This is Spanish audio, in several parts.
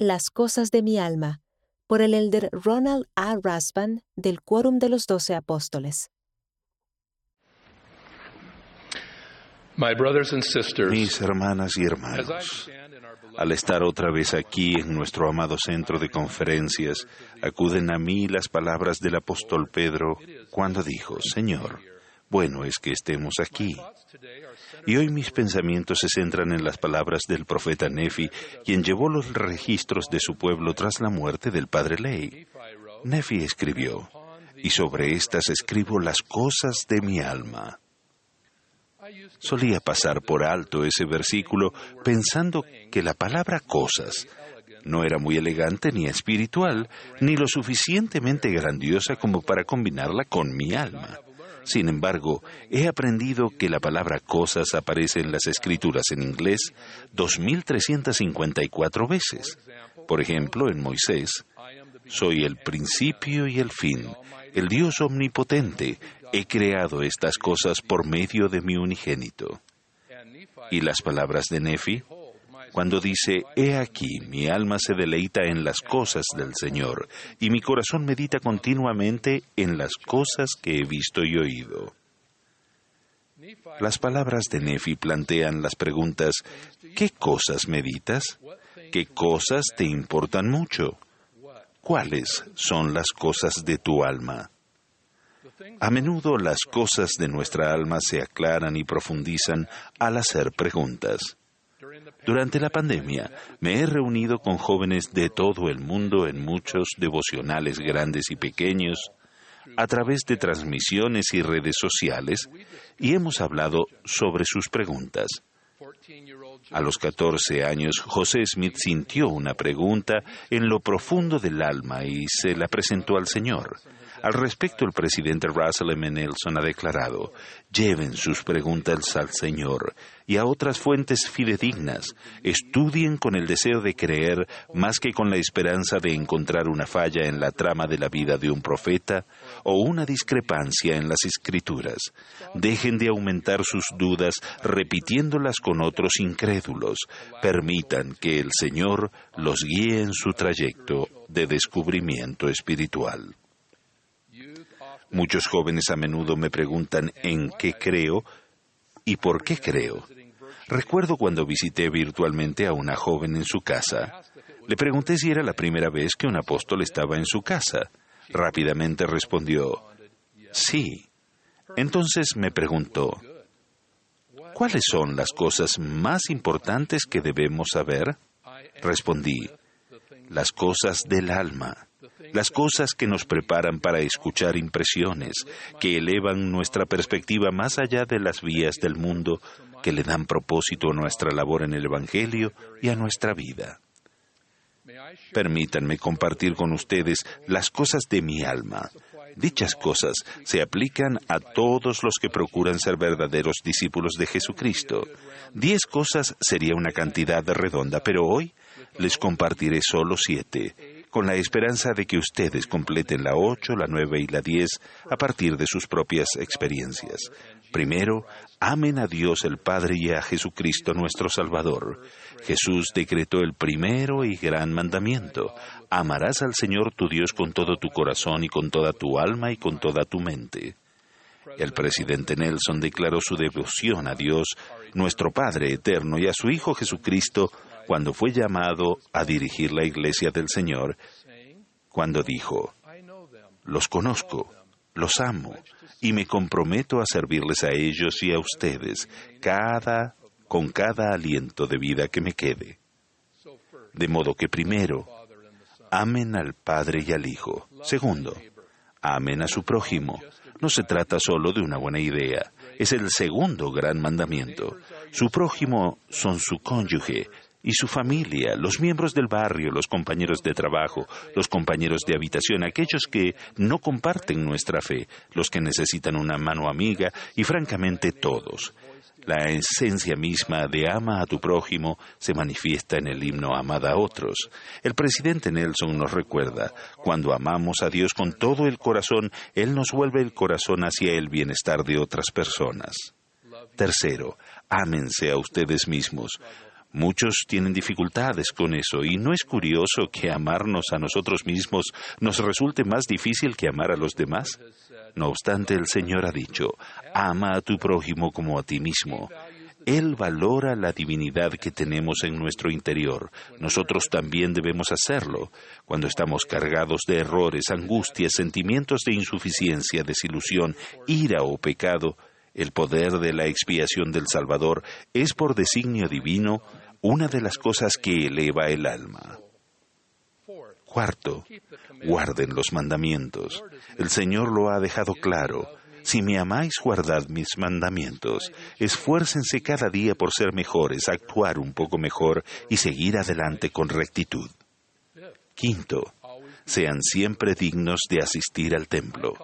Las cosas de mi alma, por el elder Ronald A. Rasban del Quórum de los Doce Apóstoles. Mis hermanas y hermanos, al estar otra vez aquí en nuestro amado centro de conferencias, acuden a mí las palabras del apóstol Pedro cuando dijo, Señor, bueno es que estemos aquí. Y hoy mis pensamientos se centran en las palabras del profeta Nefi, quien llevó los registros de su pueblo tras la muerte del padre Ley. Nefi escribió, y sobre estas escribo las cosas de mi alma. Solía pasar por alto ese versículo pensando que la palabra cosas no era muy elegante ni espiritual, ni lo suficientemente grandiosa como para combinarla con mi alma. Sin embargo, he aprendido que la palabra cosas aparece en las escrituras en inglés 2354 veces. Por ejemplo, en Moisés, soy el principio y el fin, el Dios omnipotente, he creado estas cosas por medio de mi unigénito. Y las palabras de Nefi, cuando dice, He aquí, mi alma se deleita en las cosas del Señor, y mi corazón medita continuamente en las cosas que he visto y oído. Las palabras de Nefi plantean las preguntas, ¿qué cosas meditas? ¿Qué cosas te importan mucho? ¿Cuáles son las cosas de tu alma? A menudo las cosas de nuestra alma se aclaran y profundizan al hacer preguntas. Durante la pandemia me he reunido con jóvenes de todo el mundo en muchos devocionales grandes y pequeños, a través de transmisiones y redes sociales, y hemos hablado sobre sus preguntas. A los 14 años, José Smith sintió una pregunta en lo profundo del alma y se la presentó al Señor. Al respecto, el presidente Russell M. Nelson ha declarado, lleven sus preguntas al Señor y a otras fuentes fidedignas, estudien con el deseo de creer más que con la esperanza de encontrar una falla en la trama de la vida de un profeta o una discrepancia en las escrituras. Dejen de aumentar sus dudas repitiéndolas con otros incrédulos. Permitan que el Señor los guíe en su trayecto de descubrimiento espiritual. Muchos jóvenes a menudo me preguntan en qué creo y por qué creo. Recuerdo cuando visité virtualmente a una joven en su casa. Le pregunté si era la primera vez que un apóstol estaba en su casa. Rápidamente respondió, sí. Entonces me preguntó, ¿cuáles son las cosas más importantes que debemos saber? Respondí, las cosas del alma las cosas que nos preparan para escuchar impresiones, que elevan nuestra perspectiva más allá de las vías del mundo, que le dan propósito a nuestra labor en el Evangelio y a nuestra vida. Permítanme compartir con ustedes las cosas de mi alma. Dichas cosas se aplican a todos los que procuran ser verdaderos discípulos de Jesucristo. Diez cosas sería una cantidad redonda, pero hoy les compartiré solo siete con la esperanza de que ustedes completen la 8, la 9 y la 10 a partir de sus propias experiencias. Primero, amen a Dios el Padre y a Jesucristo nuestro Salvador. Jesús decretó el primero y gran mandamiento. Amarás al Señor tu Dios con todo tu corazón y con toda tu alma y con toda tu mente. El presidente Nelson declaró su devoción a Dios, nuestro Padre eterno, y a su Hijo Jesucristo cuando fue llamado a dirigir la iglesia del Señor, cuando dijo, los conozco, los amo y me comprometo a servirles a ellos y a ustedes cada con cada aliento de vida que me quede. De modo que primero, amen al Padre y al Hijo. Segundo, amen a su prójimo. No se trata solo de una buena idea, es el segundo gran mandamiento. Su prójimo son su cónyuge, y su familia, los miembros del barrio, los compañeros de trabajo, los compañeros de habitación, aquellos que no comparten nuestra fe, los que necesitan una mano amiga y francamente todos. La esencia misma de ama a tu prójimo se manifiesta en el himno Amada a otros. El presidente Nelson nos recuerda, cuando amamos a Dios con todo el corazón, Él nos vuelve el corazón hacia el bienestar de otras personas. Tercero, ámense a ustedes mismos. Muchos tienen dificultades con eso y no es curioso que amarnos a nosotros mismos nos resulte más difícil que amar a los demás. No obstante, el Señor ha dicho, ama a tu prójimo como a ti mismo. Él valora la divinidad que tenemos en nuestro interior. Nosotros también debemos hacerlo. Cuando estamos cargados de errores, angustias, sentimientos de insuficiencia, desilusión, ira o pecado, el poder de la expiación del Salvador es por designio divino una de las cosas que eleva el alma. Cuarto, guarden los mandamientos. El Señor lo ha dejado claro. Si me amáis, guardad mis mandamientos. Esfuércense cada día por ser mejores, actuar un poco mejor y seguir adelante con rectitud. Quinto, sean siempre dignos de asistir al templo.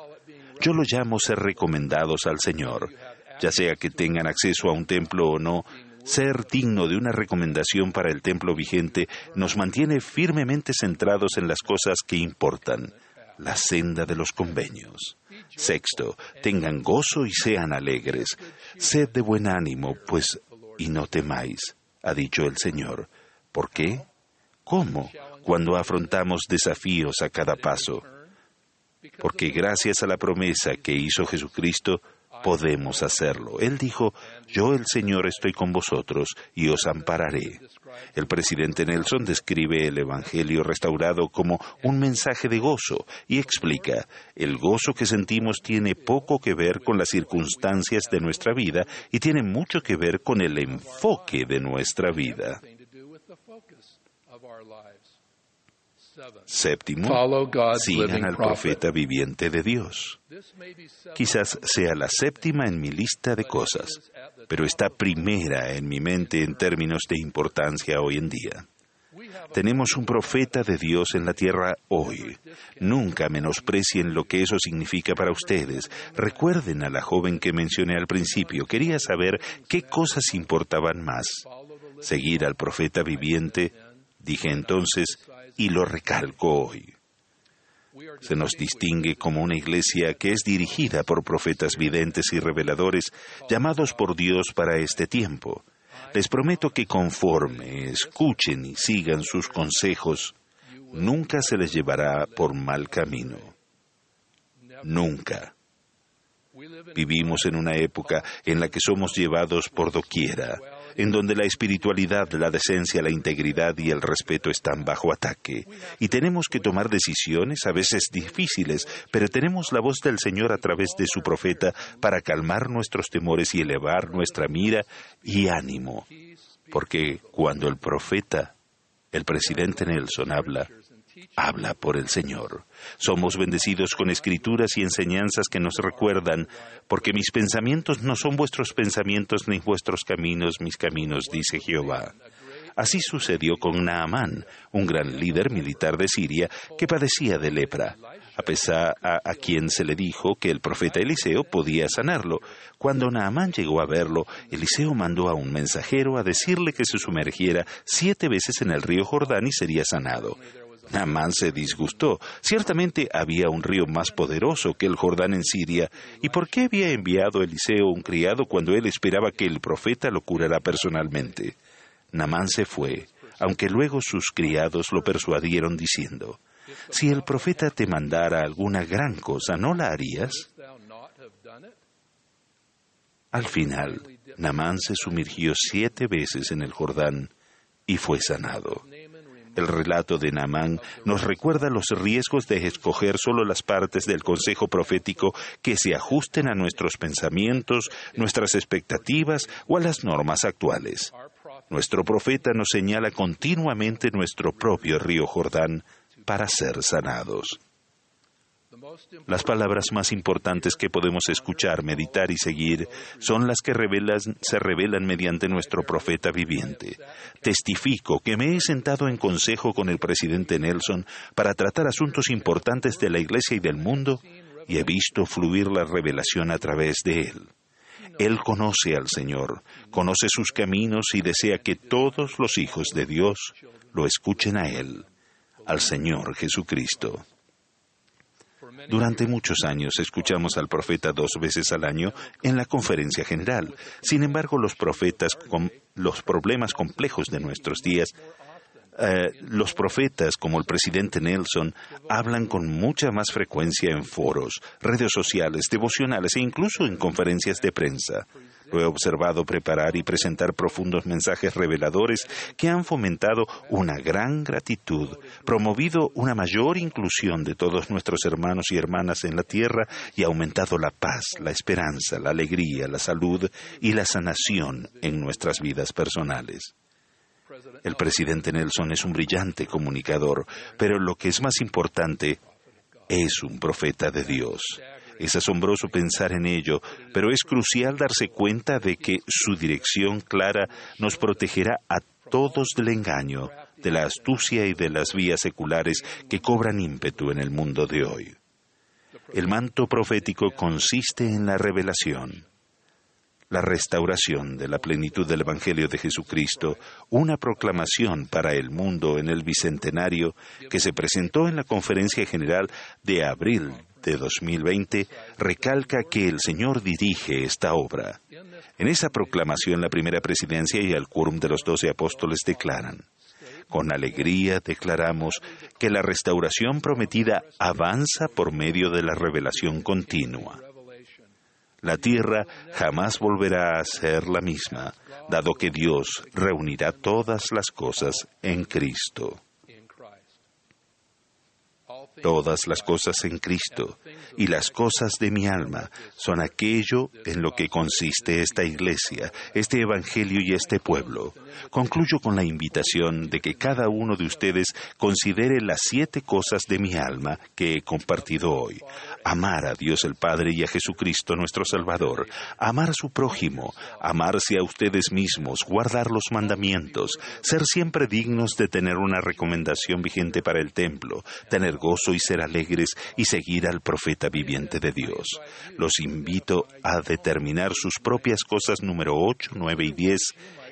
Yo lo llamo ser recomendados al Señor. Ya sea que tengan acceso a un templo o no, ser digno de una recomendación para el templo vigente nos mantiene firmemente centrados en las cosas que importan, la senda de los convenios. Sexto, tengan gozo y sean alegres. Sed de buen ánimo, pues, y no temáis, ha dicho el Señor. ¿Por qué? ¿Cómo? Cuando afrontamos desafíos a cada paso porque gracias a la promesa que hizo Jesucristo, podemos hacerlo. Él dijo, yo el Señor estoy con vosotros y os ampararé. El presidente Nelson describe el Evangelio restaurado como un mensaje de gozo y explica, el gozo que sentimos tiene poco que ver con las circunstancias de nuestra vida y tiene mucho que ver con el enfoque de nuestra vida. Séptimo, sigan al profeta viviente de Dios. Quizás sea la séptima en mi lista de cosas, pero está primera en mi mente en términos de importancia hoy en día. Tenemos un profeta de Dios en la tierra hoy. Nunca menosprecien lo que eso significa para ustedes. Recuerden a la joven que mencioné al principio. Quería saber qué cosas importaban más. Seguir al profeta viviente, dije entonces, y lo recalco hoy. Se nos distingue como una iglesia que es dirigida por profetas videntes y reveladores llamados por Dios para este tiempo. Les prometo que conforme escuchen y sigan sus consejos, nunca se les llevará por mal camino. Nunca. Vivimos en una época en la que somos llevados por doquiera, en donde la espiritualidad, la decencia, la integridad y el respeto están bajo ataque. Y tenemos que tomar decisiones, a veces difíciles, pero tenemos la voz del Señor a través de su profeta para calmar nuestros temores y elevar nuestra mira y ánimo. Porque cuando el profeta, el presidente Nelson habla, habla por el Señor. Somos bendecidos con escrituras y enseñanzas que nos recuerdan, porque mis pensamientos no son vuestros pensamientos ni vuestros caminos mis caminos, dice Jehová. Así sucedió con Naamán, un gran líder militar de Siria que padecía de lepra, a pesar a, quien se le dijo que el profeta Eliseo podía sanarlo. Cuando Naamán llegó a verlo, Eliseo mandó a un mensajero a decirle que se sumergiera siete veces en el río Jordán y sería sanado. Naamán se disgustó. Ciertamente había un río más poderoso que el Jordán en Siria. ¿Y por qué había enviado Eliseo un criado cuando él esperaba que el profeta lo curara personalmente? Namán se fue, aunque luego sus criados lo persuadieron diciendo, Si el profeta te mandara alguna gran cosa, ¿no la harías? Al final, Namán se sumergió siete veces en el Jordán y fue sanado. El relato de Naamán nos recuerda los riesgos de escoger solo las partes del consejo profético que se ajusten a nuestros pensamientos, nuestras expectativas o a las normas actuales. Nuestro profeta nos señala continuamente nuestro propio río Jordán para ser sanados. Las palabras más importantes que podemos escuchar, meditar y seguir son las que se revelan mediante nuestro profeta viviente. Testifico que me he sentado en consejo con el presidente Nelson para tratar asuntos importantes de la Iglesia y del mundo y he visto fluir la revelación a través de él. Él conoce al Señor, conoce sus caminos y desea que todos los hijos de Dios lo escuchen a Él, al Señor Jesucristo. Durante muchos años escuchamos al profeta dos veces al año en la conferencia general. Sin embargo, los profetas con los problemas complejos de nuestros días eh, los profetas, como el presidente Nelson, hablan con mucha más frecuencia en foros, redes sociales, devocionales e incluso en conferencias de prensa. He observado preparar y presentar profundos mensajes reveladores que han fomentado una gran gratitud, promovido una mayor inclusión de todos nuestros hermanos y hermanas en la tierra y aumentado la paz, la esperanza, la alegría, la salud y la sanación en nuestras vidas personales. El presidente Nelson es un brillante comunicador, pero lo que es más importante, es un profeta de Dios. Es asombroso pensar en ello, pero es crucial darse cuenta de que su dirección clara nos protegerá a todos del engaño, de la astucia y de las vías seculares que cobran ímpetu en el mundo de hoy. El manto profético consiste en la revelación la restauración de la plenitud del Evangelio de Jesucristo, una proclamación para el mundo en el Bicentenario que se presentó en la Conferencia General de abril de 2020, recalca que el Señor dirige esta obra. En esa proclamación la primera presidencia y el quórum de los doce apóstoles declaran, con alegría declaramos que la restauración prometida avanza por medio de la revelación continua. La tierra jamás volverá a ser la misma, dado que Dios reunirá todas las cosas en Cristo todas las cosas en Cristo, y las cosas de mi alma son aquello en lo que consiste esta iglesia, este Evangelio y este pueblo. Concluyo con la invitación de que cada uno de ustedes considere las siete cosas de mi alma que he compartido hoy. Amar a Dios el Padre y a Jesucristo nuestro Salvador, amar a su prójimo, amarse a ustedes mismos, guardar los mandamientos, ser siempre dignos de tener una recomendación vigente para el templo, tener gozo y ser alegres y seguir al profeta viviente de Dios. Los invito a determinar sus propias cosas número 8, 9 y 10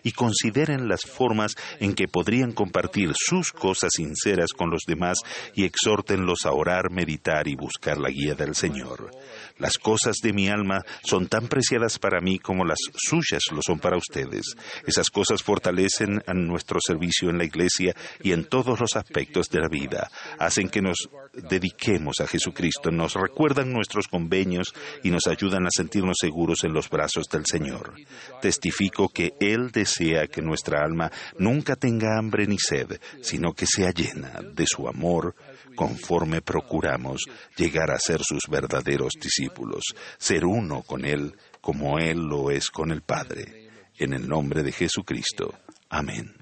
y consideren las formas en que podrían compartir sus cosas sinceras con los demás y exhórtenlos a orar, meditar y buscar la guía del Señor. Las cosas de mi alma son tan preciadas para mí como las suyas lo son para ustedes. Esas cosas fortalecen a nuestro servicio en la iglesia y en todos los aspectos de la vida. Hacen que nos dediquemos a Jesucristo, nos recuerdan nuestros convenios y nos ayudan a sentirnos seguros en los brazos del Señor. Testifico que Él desea que nuestra alma nunca tenga hambre ni sed, sino que sea llena de su amor, conforme procuramos llegar a ser sus verdaderos discípulos, ser uno con Él como Él lo es con el Padre. En el nombre de Jesucristo. Amén.